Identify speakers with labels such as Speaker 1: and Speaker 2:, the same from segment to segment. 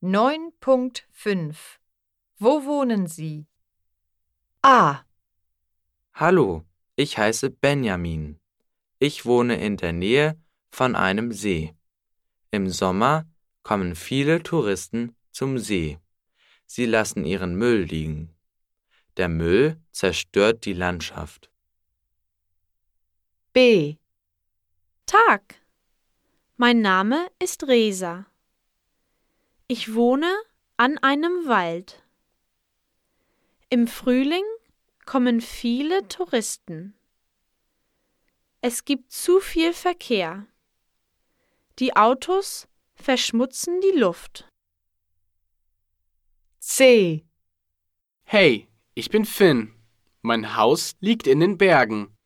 Speaker 1: 9.5 Wo wohnen Sie?
Speaker 2: A.
Speaker 3: Hallo, ich heiße Benjamin. Ich wohne in der Nähe von einem See. Im Sommer kommen viele Touristen zum See. Sie lassen ihren Müll liegen. Der Müll zerstört die Landschaft.
Speaker 2: B.
Speaker 4: Tag. Mein Name ist Resa. Ich wohne an einem Wald. Im Frühling kommen viele Touristen. Es gibt zu viel Verkehr. Die Autos verschmutzen die Luft.
Speaker 2: C.
Speaker 5: Hey, ich bin Finn. Mein Haus liegt in den Bergen.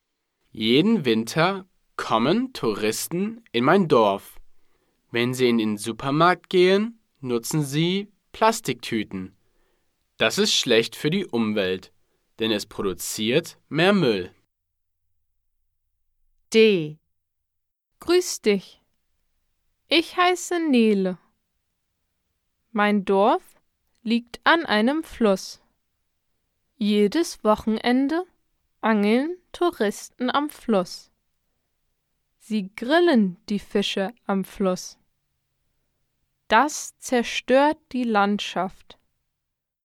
Speaker 5: Jeden Winter kommen Touristen in mein Dorf. Wenn sie in den Supermarkt gehen, nutzen sie Plastiktüten. Das ist schlecht für die Umwelt, denn es produziert mehr Müll.
Speaker 2: D.
Speaker 6: Grüß dich. Ich heiße Nele. Mein Dorf liegt an einem Fluss. Jedes Wochenende angeln Touristen am Fluss. Sie grillen die Fische am Fluss. Das zerstört die Landschaft.